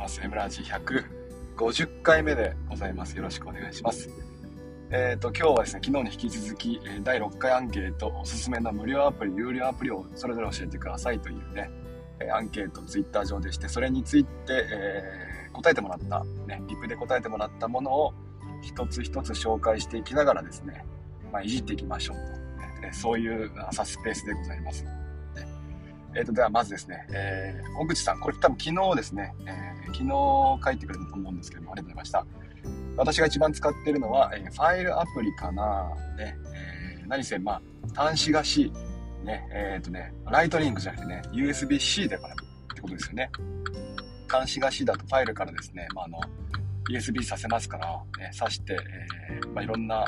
ます。エムラジ150回目でございます。よろしくお願いします。えっ、ー、と、今日はですね、昨日に引き続き、第6回アンケート、おすすめの無料アプリ、有料アプリをそれぞれ教えてくださいというね、アンケート、ツイッター上でして、それについて、えー、答えてもらった、ね、リプで答えてもらったものを一つ一つ紹介していきながらですね、まあ、いじっていきましょうと、ね、そういう朝スペースでございます。えっ、ー、と、ではまずですね、えー、小口さん、これ多分昨日ですね、えー、昨日書いてくれたと思うんですけども、ありがとうございました。私が一番使っているのは、えー、ファイルアプリかな、ね、えー、何せ、まあ、端子が C、ね、えっ、ー、とね、ライトニングじゃなくてね、USB-C だからってことですよね。端子が C だとファイルからですね、まあ、あの、USB させますから、ね、挿して、えー、まあ、いろんな、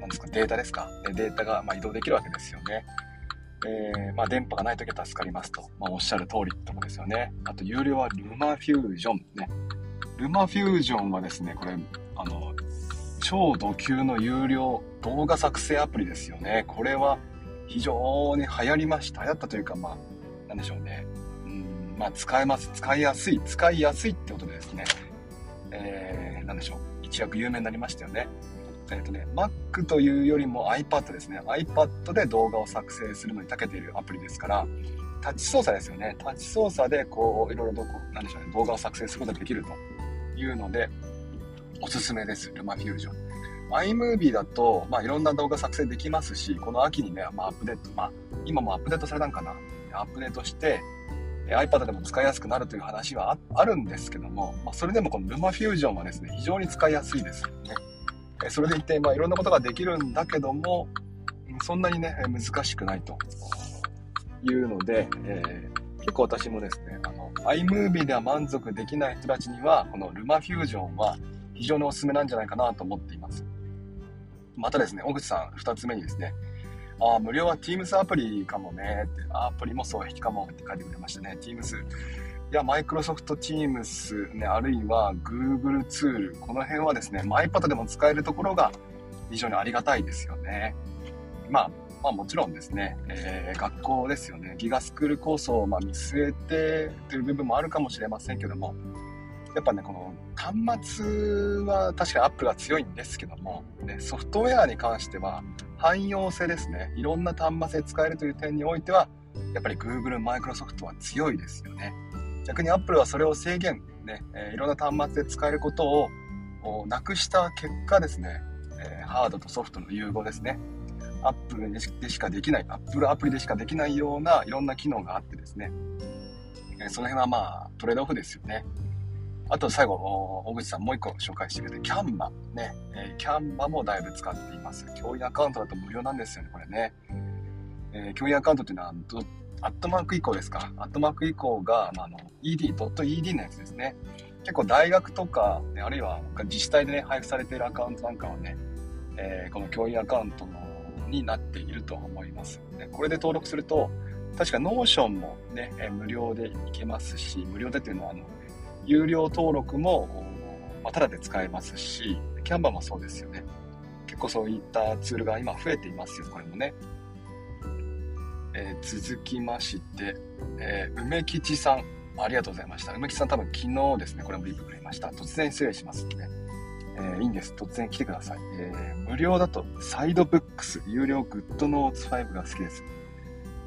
なんですか、データですか、データが、まあ、移動できるわけですよね。えー、まあ、電波がない時は助かりますと、まあ、おっしゃる通りってとこですよね。あと、有料はルマフュージョンね。ルマフュージョンはですね、これ、あの、超ド級の有料動画作成アプリですよね。これは非常に流行りました。流行ったというか、まあ、なんでしょうね。うん、まあ、使えます。使いやすい。使いやすいってことでですね。えー、なんでしょう。一躍有名になりましたよね。えっ、ー、とね、Mac というよりも iPad ですね。iPad で動画を作成するのに長けているアプリですから、タッチ操作ですよね。タッチ操作で、こう、いろいろとこう、なんでしょうね、動画を作成することができるというので、おすすめです。ルマフュージョン。iMovie だと、まあ、いろんな動画作成できますし、この秋にね、まあ、アップデート、まあ、今もアップデートされたんかな。アップデートして、iPad でも使いやすくなるという話はあるんですけども、まあ、それでもこのルマフュージョンはですね、非常に使いやすいですよね。それでいて、まあ、いろんなことができるんだけども、そんなにね、難しくないというので、えー、結構私もですね、あの、iMovie では満足できない人たちには、このルマフュージョンは非常におすすめなんじゃないかなと思っています。またですね、小口さん、2つ目にですね、ああ、無料は Teams アプリかもねって、アプリもそう引きかもって書いてくれましたね。Teams や、マイクロソフト Teams、ね、あるいは Google ツール、この辺はですね、iPad でも使えるところが非常にありがたいですよね。まあ、まあもちろんですね、えー、学校ですよね、ギガスクール構想をま見据えてという部分もあるかもしれませんけども、やっぱね、この端末は確かにアップが強いんですけども、ね、ソフトウェアに関しては汎用性ですね、いろんな端末で使えるという点においては、やっぱり Google、マイクロソフトは強いですよね。逆に Apple はそれを制限、ね、えー、いろんな端末で使えることをなくした結果ですね、え、ハードとソフトの融合ですね。Apple でしかできない、Apple アプリでしかできないようないろんな機能があってですね、え、その辺はまあトレードオフですよね。あと最後、大口さんもう一個紹介してくれて、キャンバね、えー、キャンバもだいぶ使っています。教員アカウントだと無料なんですよね、これね。えー、教員アカウントっていうのはどアットマーク以降ですか？アットマーク以降が、まあ、あの ed.ed のやつですね。結構大学とか、ね、あるいは自治体でね、配布されているアカウントなんかはね、えー、この教員アカウントのになっていると思います。でこれで登録すると、確か Notion もね、え無料でいけますし、無料でっていうのは、あの、有料登録も、まあ、ただで使えますし、 Canva もそうですよね。結構そういったツールが今増えていますよ、これもね。えー、続きまして、えー、梅吉さん、ありがとうございました。梅吉さん多分昨日ですね、これもリプくれました。突然失礼しますので、えー、いいんです。突然来てください。え、無料だと、サイドブックス、有料グッドノーツ5が好きです。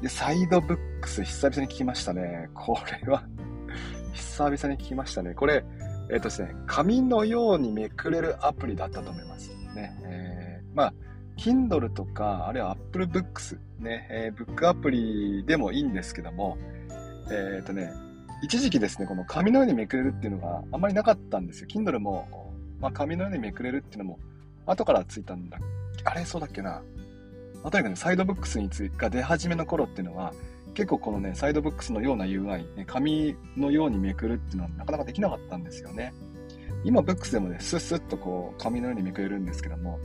で、サイドブックス、久々に聞きましたね。これは 久々に聞きましたね。これ、えっ、とですね、紙のようにめくれるアプリだったと思います。ね。え、まあ、Kindle とか、あるいは Apple Books ね、えー、ブックアプリでもいいんですけども、えっ、ー、とね、一時期ですね、この紙のようにめくれるっていうのがあんまりなかったんですよ。Kindle も、まあ、紙のようにめくれるっていうのも、後からついたんだ。あれ？そうだっけな。まあ、とにかくね、サイドブックスについが出始めの頃っていうのは、結構このね、サイドブックスのような UI、ね、紙のようにめくるっていうのはなかなかできなかったんですよね。今、ブックスでもね、スッスッとこう、紙のようにめくれるんですけども、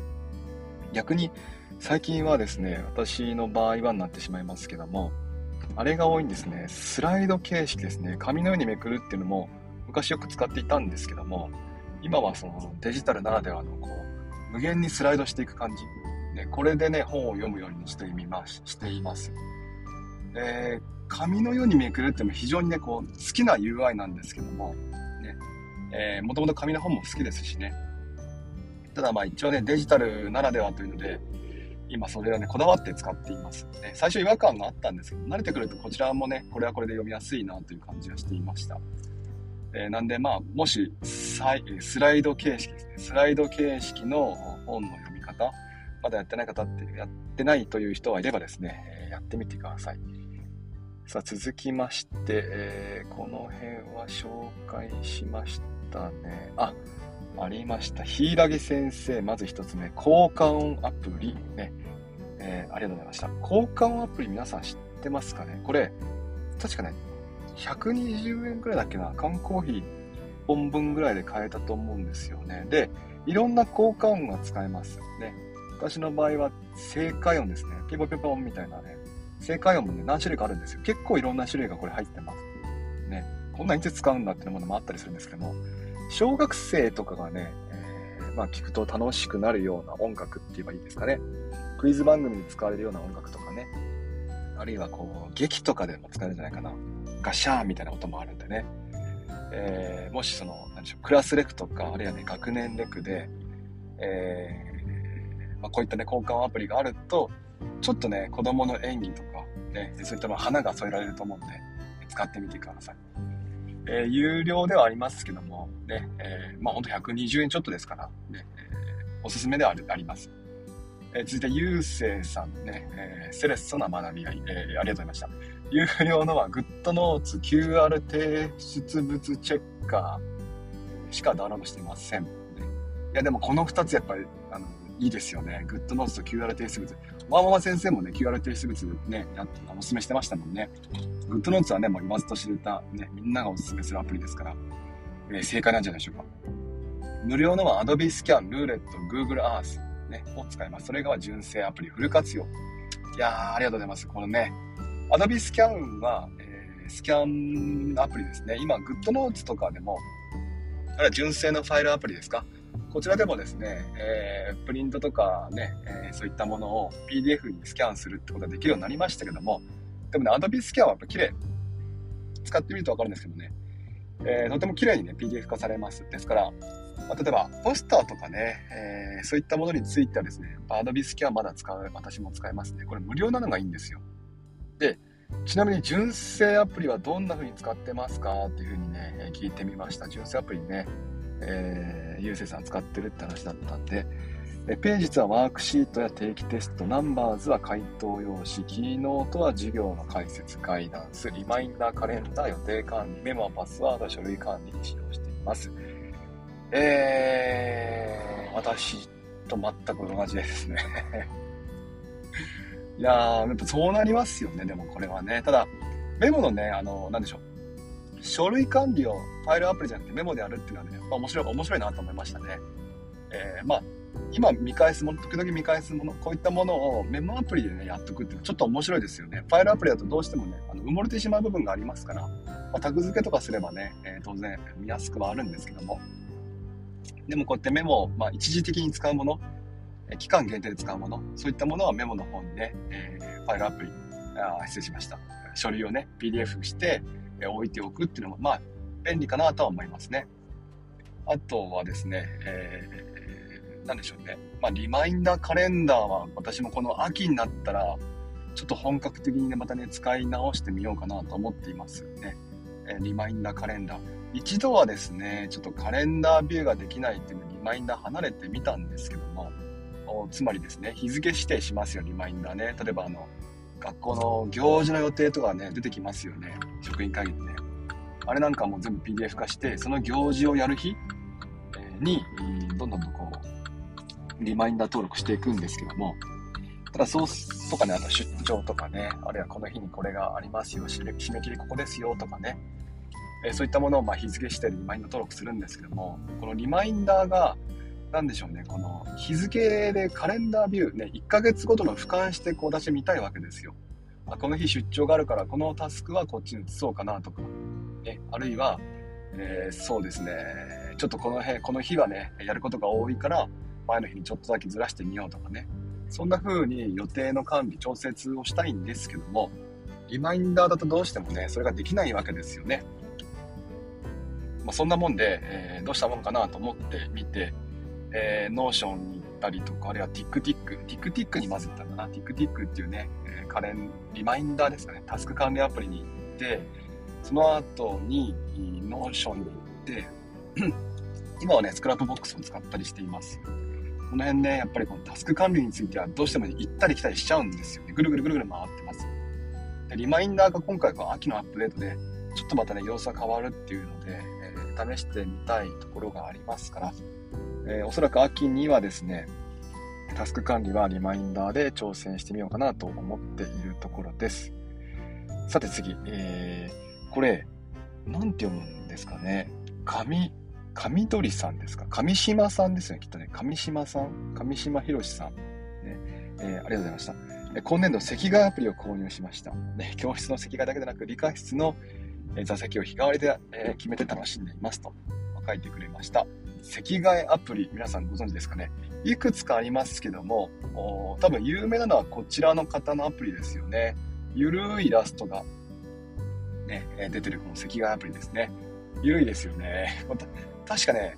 逆に最近はですね、私の場合はになってしまいますけども、あれが多いんですね。スライド形式ですね。紙のようにめくるっていうのも昔よく使っていたんですけども、今はそのデジタルならではのこう、無限にスライドしていく感じ。ね、これでね、本を読むようにしてみます、しています。で、紙のようにめくるっていうのも非常にね、こう、好きな UI なんですけども、ね、もともと紙の本も好きですしね。ただまあ一応ね、デジタルならではというので、今それをね、こだわって使っています。ね、最初違和感があったんですけど、慣れてくるとこちらもね、これはこれで読みやすいなという感じがしていました。えー、なんでまあ、もしスライド形式ですね、スライド形式の本の読み方、まだやってない方って、やってないという人はいればですね、えやってみてください。さあ、続きまして、えー、この辺は紹介しましたね。あ、ありました。柊先生、まず一つ目、交換音アプリ。ね、えー、ありがとうございました。交換音アプリ皆さん知ってますかね？これ、確かね、120円くらいだっけな、缶コーヒー1本分ぐらいで買えたと思うんですよね。で、いろんな交換音が使えます。ね。私の場合は正解音ですね。ピポピポンみたいなね。正解音もね、何種類かあるんですよ。結構いろんな種類がこれ入ってます。ね。こんないつ使うんだっていうものもあったりするんですけども、小学生とかがね、えー、まあ聞くと楽しくなるような音楽って言えばいいですかね。クイズ番組に使われるような音楽とかね。あるいはこう、劇とかでも使えるんじゃないかな。ガシャーンみたいな音もあるんでね。えー、もしその、何でしょう、クラスレクとか、あるいはね、学年レクで、えー、まあ、こういったね、交換アプリがあると、ちょっとね、子供の演技とか、ね、そういった花が添えられると思うんで、使ってみてください。えー、有料ではありますけども、ね、えー、まあほんと120円ちょっとですから、ね、えー、おすすめではあります。えー、続いて、ゆうせいさんね、えー、セレッソな学び合い、えー、ありがとうございました。有料のは、グッドノーツ QR 提出物チェッカーしかダウンロードしてません。ね、いや、でもこの2つやっぱり、あの、いいですよね。グッドノーツと QR 提出物。ワーママ先生もね、QR 提出物ね、おすすめしてましたもんね。グッドノーツはね、もう言わずと知れた、ね、みんながおすすめするアプリですから、えー、正解なんじゃないでしょうか。無料のは Adobe Scan、ルーレット、Google Earth、ね、を使います。それが純正アプリフル活用。いやー、ありがとうございます。このね、Adobe Scan は、えー、スキャンアプリですね。今、GoodNotes とかでも、あれは純正のファイルアプリですか？こちらでもですね、えー、プリントとかね、えー、そういったものを PDF にスキャンするってことができるようになりましたけども、でもね、Adobe スキャンはやっぱ綺麗。使ってみるとわかるんですけどね、えー、とても綺麗にね、PDF 化されます。ですから、まあ、例えば、ポスターとかね、えー、そういったものについてはですね、Adobe スキャンまだ使う、私も使いますね。これ無料なのがいいんですよ。で、ちなみに純正アプリはどんな風に使ってますかっていう風にね、聞いてみました。純正アプリね、えー、ゆうせいさん使ってるって話だったんで、ページズはワークシートや定期テスト、ナンバーズは回答用紙、キーノートは授業の解説、ガイダンス、リマインダー、カレンダー、予定管理、メモはパスワード、書類管理に使用しています。えー、私と全く同じですね いやー、やっぱそうなりますよね、でもこれはね。ただ、メモのね、あの、なんでしょう。書類管理をファイルアプリじゃなくてメモでやるっていうのはね、やっぱ面白い、面白いなと思いましたね。えー、まあ、今見返すもの、時々見返すもの、こういったものをメモアプリでね、やっとくっていうのはちょっと面白いですよね。ファイルアプリだとどうしてもね、あの埋もれてしまう部分がありますから、まあ、タグ付けとかすればね、えー、当然見やすくはあるんですけども。でもこうやってメモを、まあ、一時的に使うもの、期間限定で使うもの、そういったものはメモの方にね、えー、ファイルアプリ、あ失礼しました。書類をね、PDF して、置いておくっていうのも、まあ、便利かなとは思いますね。あとはですね、えー、なんでしょうね。まあ、リマインダーカレンダーは私もこの秋になったら、ちょっと本格的にね、またね、使い直してみようかなと思っていますね。え、リマインダーカレンダー。一度はですね、ちょっとカレンダービューができないっていうのリマインダー離れてみたんですけども、つまりですね、日付指定しますよ、リマインダーね。例えばあの、学校の行事の予定とかね、出てきますよね。職員会議でね。あれなんかも全部 PDF 化して、その行事をやる日？に、どんどんとこう、リマインダー登録していくんですけども、ただそうとかね、あと出張とかね、あるいはこの日にこれがありますよ、締め締め切りここですよとかね、えそういったものをま日付してリマインダー登録するんですけども、このリマインダーが、何でしょうね、この日付でカレンダービュー、ね、1ヶ月ごとの俯瞰してこう出してみたいわけですよ。あこの日出張があるから、このタスクはこっちに移そうかなとか、ね、あるいは、えー、そうですね、ちょっとこの辺、この日はね、やることが多いから、前の日にちょっとだけずらしてみようとかね、そんな風に予定の管理、調節をしたいんですけども、リマインダーだとどうしてもね、それができないわけですよね。まあ、そんなもんで、えー、どうしたもんかなと思ってみて、えー、 Notion に行ったりとか、あるいは TikTik TikTik にまず行ったんだな、TikTik っていうね、えー、カレン、リマインダーですかね、タスク管理アプリに行って、その後に Notion に行って 今はね、 Scrapbox を使ったりしています。この辺ね、やっぱりこのタスク管理についてはどうしても、行ったり来たりしちゃうんですよね。ぐるぐるぐるぐる回ってます。で、リマインダーが今回は秋のアップデートで、ちょっとまたね、様子が変わるっていうので、えー、試してみたいところがありますから、えー、おそらく秋にはですね、タスク管理はリマインダーで挑戦してみようかなと思っているところです。さて次、えー、これ、なんて読むんですかね。紙、上鳥さんですか？上島さんですよね、きっとね。上島さん？上島博さん？ねえー、ありがとうございました。今年度、席替えアプリを購入しました。ね、教室の席替えだけでなく、理科室の座席を日替わりで、え決めて楽しんでいますと書いてくれました。席替えアプリ、皆さんご存知ですかね？いくつかありますけども、多分有名なのはこちらの方のアプリですよね。ゆるいイラストが、ね、出てるこの席替えアプリですね。ゆるいですよね。確かね、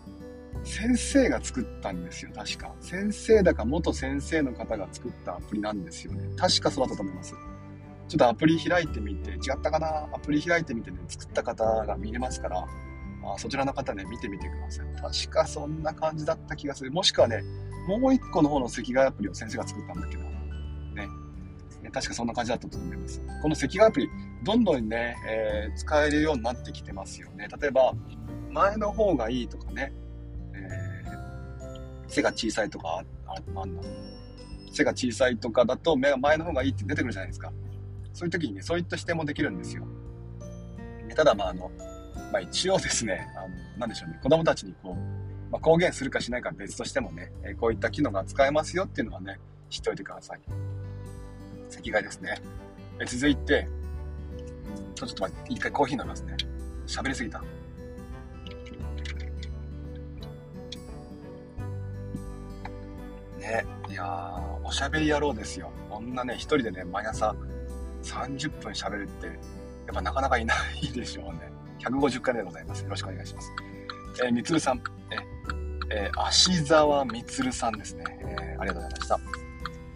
先生が作ったんですよ、確か。先生だか元先生の方が作ったアプリなんですよね。確かそうだったと思います。ちょっとアプリ開いてみて、違ったかな？アプリ開いてみてね、作った方が見れますから、あそちらの方ね、見てみてください。確かそんな感じだった気がする。もしくはね、もう一個の方の赤外アプリを先生が作ったんだけど、確かそんな感じだったと思います。この赤外アプリ、どんどんね、えー、使えるようになってきてますよね。例えば、前の方がいいとかね、えー、背が小さいとかああんの背が小さいとかだと目が前の方がいいって出てくるじゃないですかそういう時にねそういった視点もできるんですよただまああの、まあ、一応ですねあのなんでしょうね子供たちにこう、まあ、公言するかしないか別としてもね、えこういった機能が使えますよっていうのはね知っておいてください赤外ですねえ続いてちょっと待って一回コーヒー飲みますね喋りすぎたね。いやー、おしゃべり野郎ですよ。こんなね、一人でね、毎朝30分喋るって、やっぱなかなかいないでしょうね。150回でございます。よろしくお願いします。えー、みつるさん、えー、足沢みつるさんですね、えー、ありがとうございました。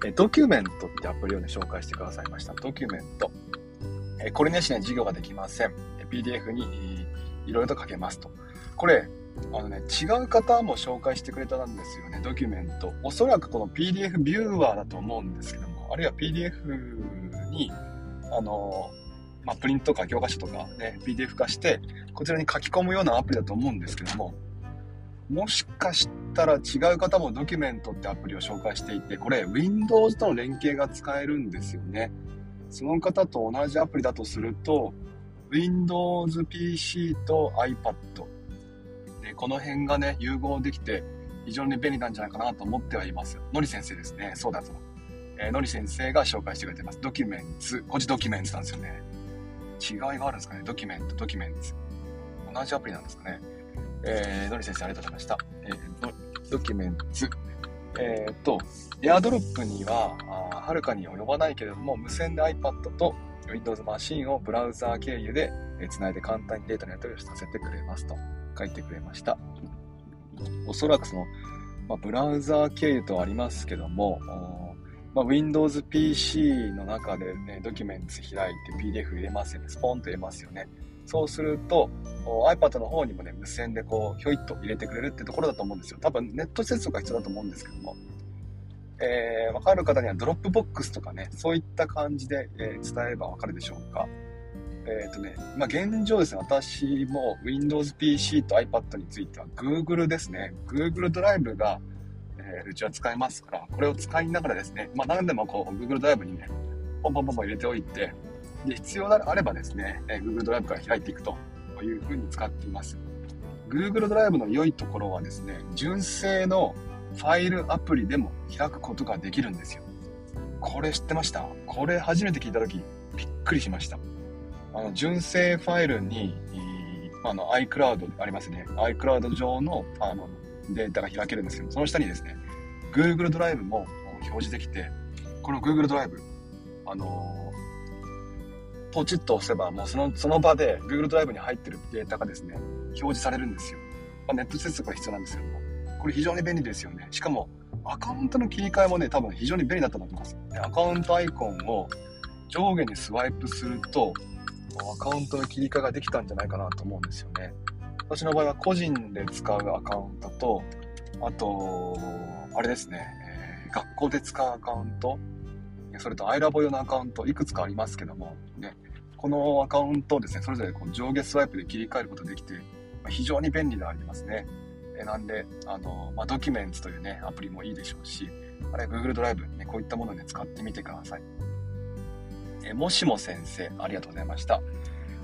え、ドキュメントってアプリをね、紹介してくださいました。ドキュメント。え、これねしね、授業ができません。PDF にいろいろと書けますと。これ、あのね、違う方も紹介してくれたんですよね、ドキュメント。おそらくこの PDF ビューワーだと思うんですけども、あるいは PDF に、あの、まあ、プリントとか教科書とかね、PDF 化して、こちらに書き込むようなアプリだと思うんですけども、もしかしたら違う方もドキュメントってアプリを紹介していて、これ Windows との連携が使えるんですよね。その方と同じアプリだとすると、Windows PC と iPad で、この辺がね、融合できて、非常に便利なんじゃないかなと思ってはいます。のり先生ですね。そうだと。えー、のり先生が紹介してくれてます。ドキュメンツ。こっちドキュメンツなんですよね。違いがあるんですかね。ドキュメント、ドキュメンツ。同じアプリなんですかね。えー、のり先生ありがとうございました。えー、ドキュメンツ。えっ、と、エアドロップには、はるかに及ばないけれども、無線で iPad と Windows マシンをブラウザー経由でつないで簡単にデータのやり取りをさせてくれますと。書いてくれました。おそらくその、まあ、ブラウザー経由とありますけども、まあ、Windows PC の中でね、ドキュメンツ開いて PDF 入れますよね。スポンと入れますよね。そうすると、iPad の方にもね、無線でこう、ひょいっと入れてくれるってところだと思うんですよ。多分ネット接続が必要だと思うんですけども。えー、わかる方には Dropbox とかね、そういった感じで、えー、伝えればわかるでしょうか。えっ、ー、とね、まあ、現状ですね、私も Windows PC と iPad については Google ですね。Google ドライブが、えー、うちは使えますから、これを使いながらですね、まあ、何でもこう Google ドライブにね、ポンポンポンポン入れておいて、で、必要であればですね、え、Google ドライブから開いていくというふうに使っています。Google ドライブの良いところはですね、純正のファイルアプリでも開くことができるんですよ。これ知ってました？これ初めて聞いた時びっくりしました。あの純正ファイルに、あの iCloud ありますね。iCloud 上のあのデータが開けるんですけど、その下にですね、Google ドライブも表示できて、この Google ドライブ、あのポチッと押せば、もうそのその場で Google ドライブに入ってるデータがですね、表示されるんですよ。まあ、ネット接続が必要なんですけども、これ非常に便利ですよね。しかも、アカウントの切り替えもね、多分非常に便利だったと思います。アカウントアイコンを上下にスワイプすると、アカウントの切り替えができたんじゃないかなと思うんですよね。私の場合は個人で使うアカウントと、あと、あれですね、えー、学校で使うアカウント、それと iLabo 用のアカウント、いくつかありますけども、ね、このアカウントをですね、それぞれこう上下スワイプで切り替えることできて、非常に便利でありますね。えなんで、あの、まあ、ドキュメンツというね、アプリもいいでしょうし、あれ、Google ドライブ、ね、こういったもので使ってみてください。えもしも先生、ありがとうございました。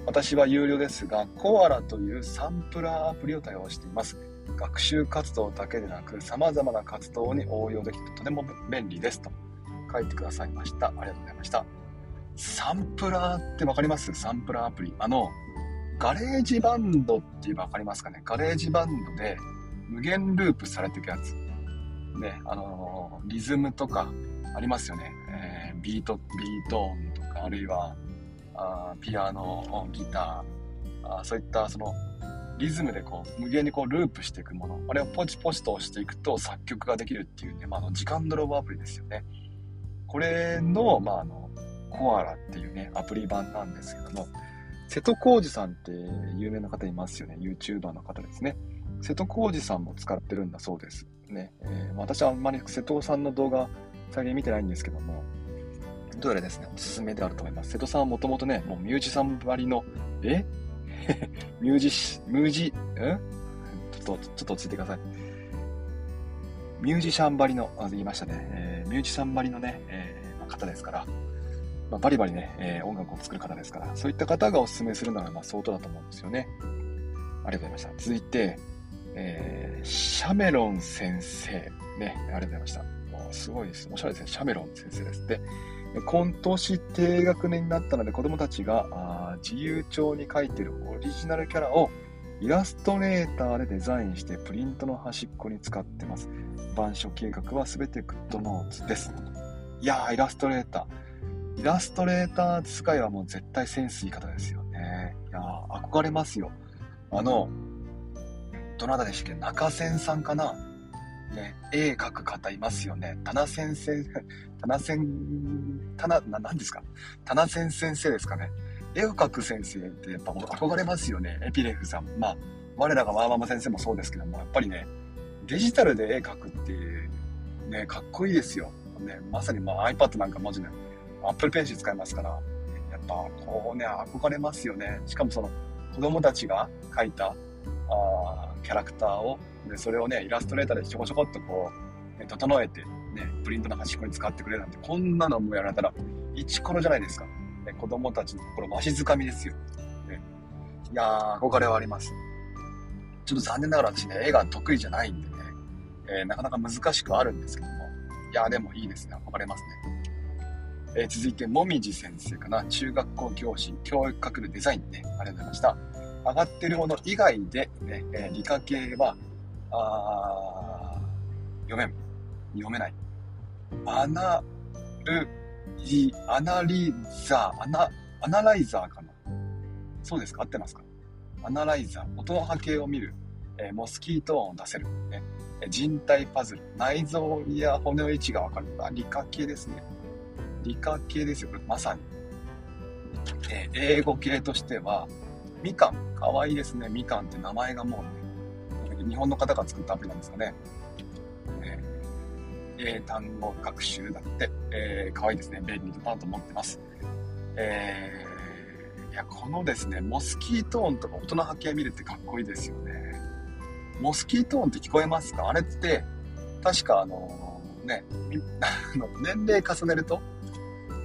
私は有料ですが、 Koala というサンプラーアプリを対応しています。学習活動だけでなく、様々な活動に応用できてとても便利ですと書いてくださいました。ありがとうございました。サンプラーってわかります？サンプラーアプリ。あの、 GarageBand って言えばわかりますかね？ GarageBand で無限ループされていくやつ。ね、あの、リズムとかありますよね。えー、ビート、ビート音とか、あるいは、あピアノ、ギター、あそういったそのリズムでこう無限にこうループしていくものあれをポチポチと押していくと作曲ができるっていうね、まあ、の時間泥棒アプリですよねこれの,、まあ、あのコアラっていうねアプリ版なんですけども瀬戸康史さんって有名な方いますよね。YouTuber の方ですね。瀬戸康史さんも使ってるんだそうですね、えー、私はあんまり瀬戸さんの動画最近見てないんですけどもどうやらですね、おすすめであると思います。瀬戸さんはもともとね、もうミュージシャンばりの、え？ミュージシ、ミュージ、んちょっと、ちょっと落ち着いてください。ミュージシャンばりの、あ、言いましたね、えー、ミュージシャンばりのね、えー、方ですから、まあ、バリバリね、えー、音楽を作る方ですから、そういった方がおすすめするなら、まあ、相当だと思うんですよね。ありがとうございました。続いて、えー、シャメロン先生。ね、ありがとうございました。もうすごいです。おしゃれですね。シャメロン先生です。で、今年低学年になったので子供たちが自由帳に書いてるオリジナルキャラをイラストレーターでデザインしてプリントの端っこに使ってます。板書計画は全てグッドノーツです。いやー、イラストレーター。イラストレーター使いはもう絶対センスいい方ですよね。いやー、憧れますよ。あの、どなたでしたっけ？中千さんかな？ね、絵描く方いますよね。棚先生、棚先、棚、な、なんですか棚先先生ですかね。絵を描く先生ってやっぱ憧れますよね。エピレフさん。まあ、我らがワーママ先生もそうですけども、やっぱりね、デジタルで絵描くってね、かっこいいですよ。ね、まさにまあ iPad なんか文字ね、Apple Pencil 使いますから、やっぱこうね、憧れますよね。しかもその子供たちが描いた、あキャラクターをで、それをね、イラストレーターでちょこちょこっとこう、整えて、ね、プリントの端っこに使ってくれるなんて、こんなのもやられたら、イチコロじゃないですか。子供たちの心わしづかみですよ。ね、いやー、憧れはあります。ちょっと残念ながら私ね、絵が得意じゃないんでね、えー、なかなか難しくはあるんですけども、いやーでもいいですね、憧れますね。えー、続いて、もみじ先生かな。中学校教師、教育学部デザインね。ありがとうございました。上がってるもの以外でね、えー、理科系はあー読めん。読めない。アナルリ、アナリザー、アナ、アナライザーかな？そうですか？合ってますか？アナライザー、音の波形を見る、えー、モスキート音を出せる、ね、人体パズル、内臓や骨の位置がわかる。あ、理科系ですね。理科系ですよ、これまさに。えー、英語系としては、みかん。かわいいですね。みかんって名前がもうね、日本の方が作ったアプリなんですかね。えー、単語学習だって、えー、可愛いですね。便利だなと思ってます。えー、いや、このですね、モスキート音とか音の波形見るってかっこいいですよね。モスキート音って聞こえますか？あれって、確かあのー、ね、年齢重ねると、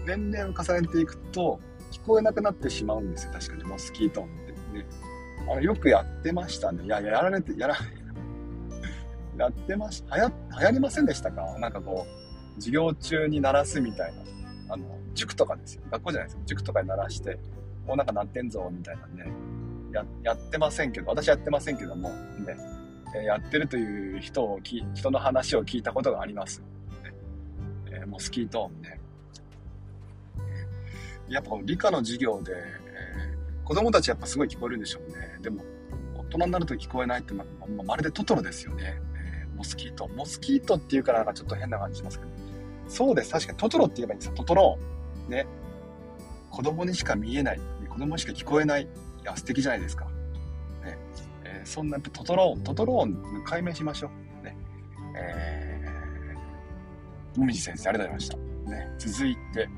年齢を重ねていくと、聞こえなくなってしまうんですよ。確かに、モスキート音ってね。あれよくやってましたね。いや、やられて、やら、やってました。流行、流行りませんでしたか？なんかこう、授業中に鳴らすみたいな。あの、塾とかですよ。学校じゃないですよ。塾とかに鳴らして、もうなんか鳴ってんぞ、みたいなね。や、やってませんけど、私やってませんけども、ね、えやってるという人をき、人の話を聞いたことがあります。ねえー、モスキート音ね。やっぱ理科の授業で、えー、子供たちやっぱすごい聞こえるんでしょうね。でも、大人になると聞こえないってま、ままるでトトロですよね。モスキート。モスキートっていうからなんかちょっと変な感じしますけど。そうです。確かにトトロって言えばいいんですよ。トトロ。ね。子供にしか見えない。子供にしか聞こえない。いや、素敵じゃないですか。ね。えー、そんなトトローン、トトローン解明しましょう。ね。えー、もみじ先生、ありがとうございました。ね。続いて、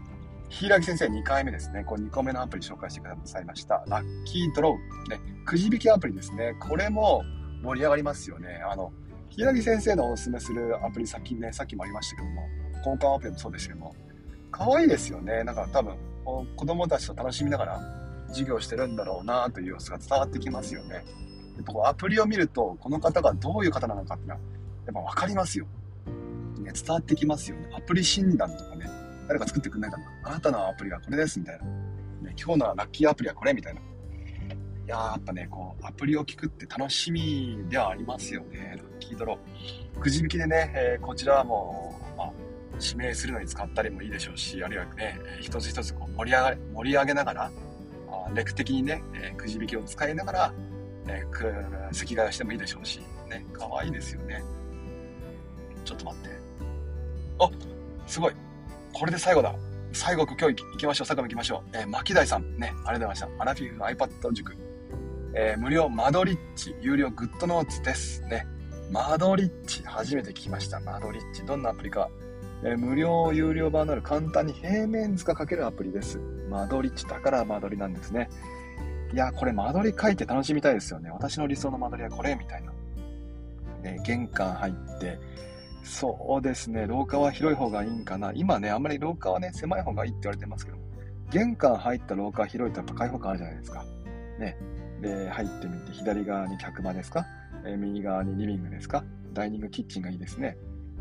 柊先生2回目ですね。これ2個目のアプリ紹介してくださいました。ラッキードロー。ね。くじ引きアプリですね。これも盛り上がりますよね。あの、柊先生のおすすめするアプリ先ね、さっきもありましたけども、交換アプリもそうですけども、可愛いですよね。なんか多分、子供たちと楽しみながら授業してるんだろうなという様子が伝わってきますよね。やっぱこうアプリを見ると、この方がどういう方なのかっていうのは、やっぱ分かりますよ。ね、伝わってきますよね。アプリ診断とかね、誰か作ってくんないかな。あなたのアプリはこれですみたいな。ね、今日のラッキーアプリはこれみたいな。いや、やっぱね、こう、アプリを聞くって楽しみではありますよね。ラッキードロー。くじ引きでね、えー、こちらはもう、まあ、指名するのに使ったりもいいでしょうし、あるいはね、一つ一つこう盛り上げ盛り上げながら、あレク的にね、えー、くじ引きを使いながら、えー、席替えをしてもいいでしょうし、ね、可愛いですよね。ちょっと待って。あすごい。これで最後だ。最後、今日行きましょう。最後行きましょう。えー、牧大さん、ね、ありがとうございました。アラフィフの iPad 塾。えー、無料マドリッチ、有料グッドノーツですね。マドリッチ、初めて聞きました。マドリッチ。どんなアプリか。えー、無料、有料版のある簡単に平面図が書けるアプリです。マドリッチだから間取りなんですね。いや、これ間取り書いて楽しみたいですよね。私の理想の間取りはこれみたいな。ね、玄関入って、そうですね、廊下は広い方がいいんかな。今ね、あんまり廊下はね、狭い方がいいって言われてますけど、玄関入った廊下は広いとやっぱ開放感あるじゃないですか。ね。で、入ってみて、左側に客間ですか、え、右側にリビングですか？ダイニングキッチンがいいですね。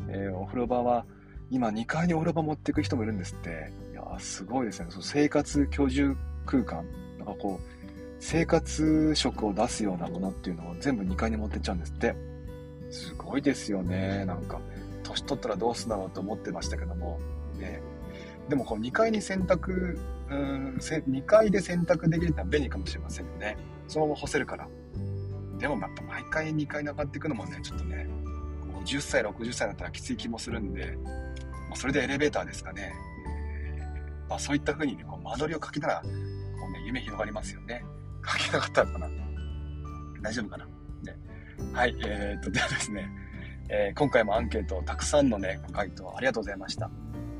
え、お風呂場は、今2階にお風呂場持っていく人もいるんですって。いやすごいですね。その生活居住空間。なんかこう、生活食を出すようなものっていうのを全部2階に持ってっちゃうんですって。すごいですよね。なんか、年取ったらどうすんだろうと思ってましたけども。ね。でもこう2階に洗濯、うん、2階で洗濯できるのは便利かもしれませんよね。そのまま干せるから。でもやっぱ毎回2階に上がっていくのもね、ちょっとね、10歳、60歳だったらきつい気もするんで、まあ、それでエレベーターですかね。えー、まあ、そういった風にね、こう間取りを書けたら、こうね、夢広がりますよね。書けなかったのかな大丈夫かなね。はい、えー、っと、ではですね、えー、今回もアンケート、たくさんのね、ご回答ありがとうございました。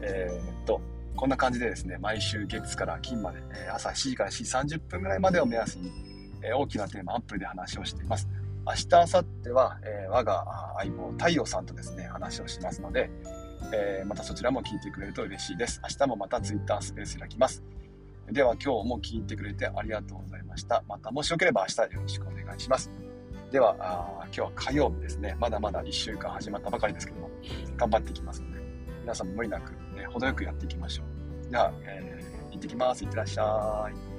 えー、っと、こんな感じでですね、毎週月から金まで、え朝7時から4時30分ぐらいまでを目安に、え大きなテーマアップルで話をしています。明日、明後日は、え我が相棒、太陽さんとですね、話をしますので、えー、またそちらも聞いてくれると嬉しいです。明日もまた Twitter スペース開きます。では今日も聞いてくれてありがとうございました。またもしよければ明日よろしくお願いします。では、今日は火曜日ですね。まだまだ1週間始まったばかりですけども、頑張っていきますので、皆さんも無理なく、ね、程よくやっていきましょう。では、えー、行ってきます。いってらっしゃい。